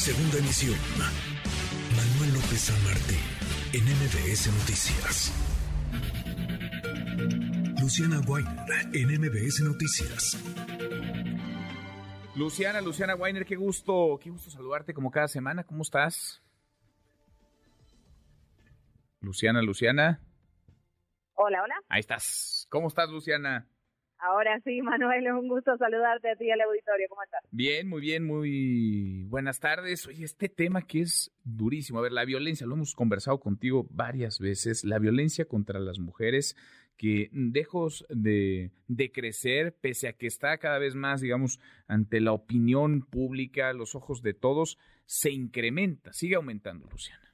Segunda emisión. Manuel López San Martín, en MBS Noticias. Luciana Weiner, en MBS Noticias. Luciana, Luciana Weiner, qué gusto, qué gusto saludarte como cada semana. ¿Cómo estás? Luciana, Luciana. Hola, hola. Ahí estás. ¿Cómo estás, Luciana? Ahora sí, Manuel, es un gusto saludarte a ti y al auditorio. ¿Cómo estás? Bien, muy bien, muy buenas tardes. Oye, este tema que es durísimo. A ver, la violencia, lo hemos conversado contigo varias veces, la violencia contra las mujeres que lejos de, de crecer, pese a que está cada vez más, digamos, ante la opinión pública, los ojos de todos, se incrementa, sigue aumentando, Luciana.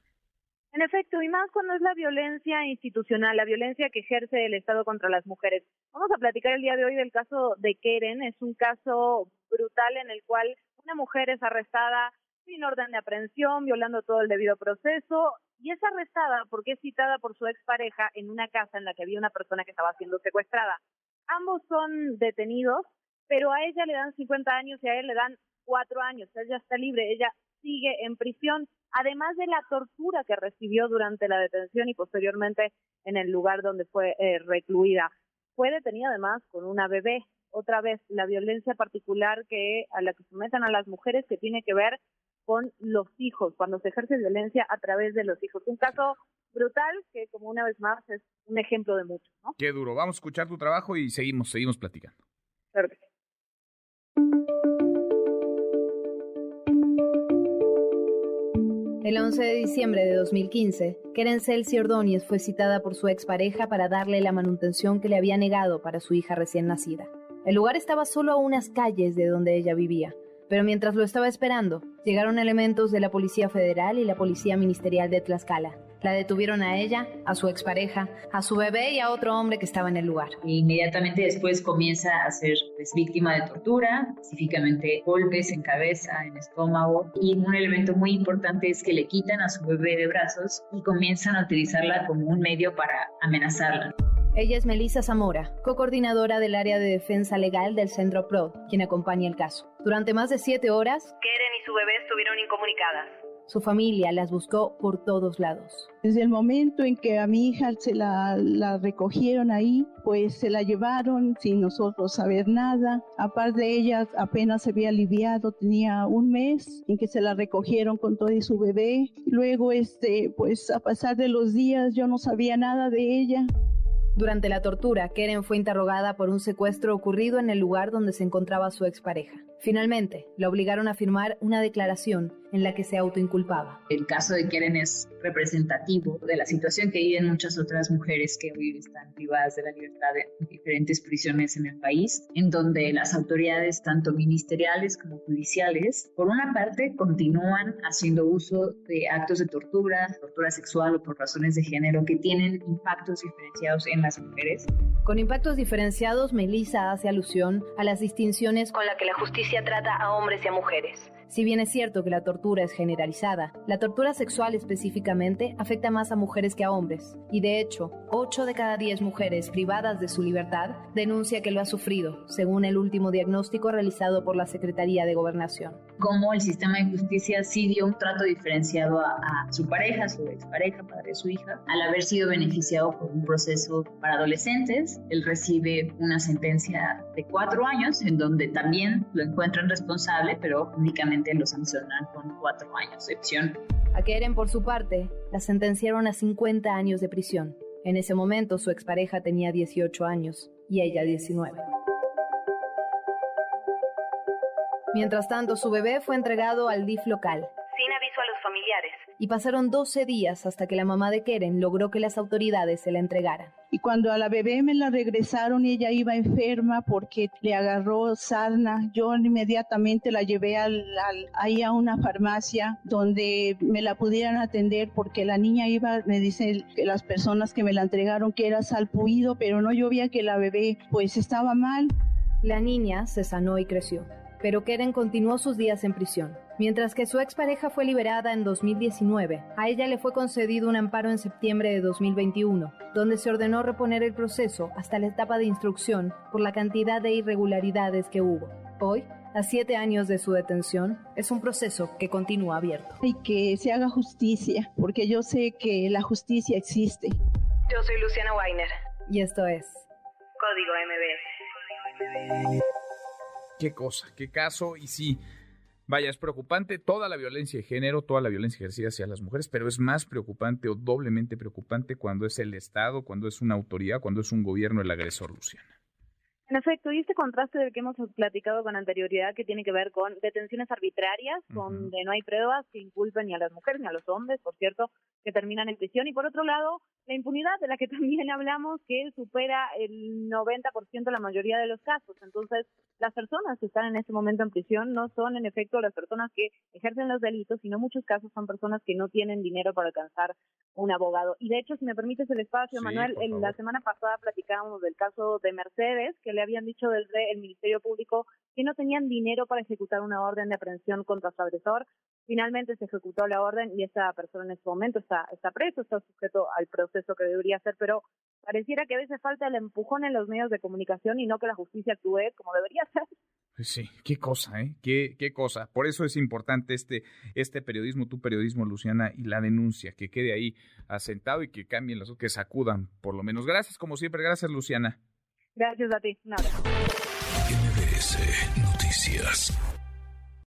En efecto, y más cuando es la violencia institucional, la violencia que ejerce el Estado contra las mujeres. Vamos a platicar el día de hoy del caso de Keren. Es un caso brutal en el cual una mujer es arrestada sin orden de aprehensión, violando todo el debido proceso, y es arrestada porque es citada por su expareja en una casa en la que había una persona que estaba siendo secuestrada. Ambos son detenidos, pero a ella le dan 50 años y a él le dan 4 años. Ella está libre, ella sigue en prisión además de la tortura que recibió durante la detención y posteriormente en el lugar donde fue eh, recluida. Fue detenida además con una bebé. Otra vez, la violencia particular que a la que someten a las mujeres que tiene que ver con los hijos, cuando se ejerce violencia a través de los hijos. Un caso brutal que, como una vez más, es un ejemplo de mucho. ¿no? Qué duro. Vamos a escuchar tu trabajo y seguimos, seguimos platicando. Claro El 11 de diciembre de 2015, Keren Celsi Ordóñez fue citada por su expareja para darle la manutención que le había negado para su hija recién nacida. El lugar estaba solo a unas calles de donde ella vivía, pero mientras lo estaba esperando, llegaron elementos de la Policía Federal y la Policía Ministerial de Tlaxcala, la detuvieron a ella, a su expareja, a su bebé y a otro hombre que estaba en el lugar. Inmediatamente después comienza a ser pues, víctima de tortura, específicamente golpes en cabeza, en estómago. Y un elemento muy importante es que le quitan a su bebé de brazos y comienzan a utilizarla como un medio para amenazarla. Ella es Melissa Zamora, co-coordinadora del área de defensa legal del Centro PRO, quien acompaña el caso. Durante más de siete horas, Keren y su bebé estuvieron incomunicadas. Su familia las buscó por todos lados. Desde el momento en que a mi hija se la, la, recogieron ahí, pues se la llevaron sin nosotros saber nada. Aparte de ella, apenas se había aliviado, tenía un mes en que se la recogieron con todo y su bebé. Luego, este, pues a pasar de los días, yo no sabía nada de ella. Durante la tortura, Keren fue interrogada por un secuestro ocurrido en el lugar donde se encontraba su expareja. Finalmente, la obligaron a firmar una declaración en la que se autoinculpaba. El caso de Keren es representativo de la situación que viven muchas otras mujeres que hoy están privadas de la libertad en diferentes prisiones en el país, en donde las autoridades, tanto ministeriales como judiciales, por una parte, continúan haciendo uso de actos de tortura, tortura sexual o por razones de género que tienen impactos diferenciados en las mujeres. Con impactos diferenciados, Melissa hace alusión a las distinciones con las que la justicia trata a hombres y a mujeres. Si bien es cierto que la tortura es generalizada, la tortura sexual específicamente afecta más a mujeres que a hombres, y de hecho, 8 de cada 10 mujeres privadas de su libertad denuncia que lo ha sufrido, según el último diagnóstico realizado por la Secretaría de Gobernación. Como el sistema de justicia sí dio un trato diferenciado a, su pareja, su expareja, padre de su hija, al haber sido beneficiado por un proceso para adolescentes, él recibe una sentencia de cuatro años en donde también lo encuentran responsable, pero únicamente lo sancionan con cuatro años de prisión. A Keren, por su parte, la sentenciaron a 50 años de prisión. En ese momento, su expareja tenía 18 años y ella 19. Mientras tanto, su bebé fue entregado al DIF local, familiares. Y pasaron 12 días hasta que la mamá de Keren logró que las autoridades se la entregaran. Y cuando a la bebé me la regresaron y ella iba enferma porque le agarró sarna, yo inmediatamente la llevé al, al, ahí a una farmacia donde me la pudieran atender porque la niña iba, me dicen que las personas que me la entregaron que era salpuido, pero no yo veía que la bebé pues estaba mal. La niña se sanó y creció, pero Keren continuó sus días en prisión. Mientras que su expareja fue liberada en 2019, a ella le fue concedido un amparo en septiembre de 2021, donde se ordenó reponer el proceso hasta la etapa de instrucción por la cantidad de irregularidades que hubo. Hoy, A siete años de su detención, es un proceso que continúa abierto. Y que se haga justicia, porque yo sé que la justicia existe. Yo soy Luciana Weiner. Y esto es Código MBS. Qué cosa, qué caso, y sí, Vaya, es preocupante toda la violencia de género, toda la violencia ejercida hacia las mujeres, pero es más preocupante o doblemente preocupante cuando es el Estado, cuando es una autoridad, cuando es un gobierno el agresor, Luciana. En efecto, y este contraste del que hemos platicado con anterioridad, que tiene que ver con detenciones arbitrarias, donde no hay pruebas que inculpen ni a las mujeres ni a los hombres, por cierto, que terminan en prisión. Y por otro lado, la impunidad de la que también hablamos, que supera el 90% la mayoría de los casos. Entonces, las personas que están en este momento en prisión no son, en efecto, las personas que ejercen los delitos, sino muchos casos son personas que no tienen dinero para alcanzar un abogado. Y de hecho, si me permites el espacio, Manuel, en la semana pasada platicábamos del caso de Mercedes, que le habían dicho desde el Ministerio Público que no tenían dinero para ejecutar una orden de aprehensión contra su agresor. Finalmente se ejecutó la orden y esa persona en este momento está, preso, está sujeto al proceso que debería hacer, pero pareciera que a veces falta el empujón en los medios de comunicación y no que la justicia actúe como debería ser. Pues sí, qué cosa, ¿eh? Qué, qué cosa. Por eso es importante este, este periodismo, tu periodismo, Luciana, y la denuncia, que quede ahí asentado y que cambien las que sacudan, por lo menos. Gracias, como siempre. Gracias, Luciana. Gracias a ti. Noticias.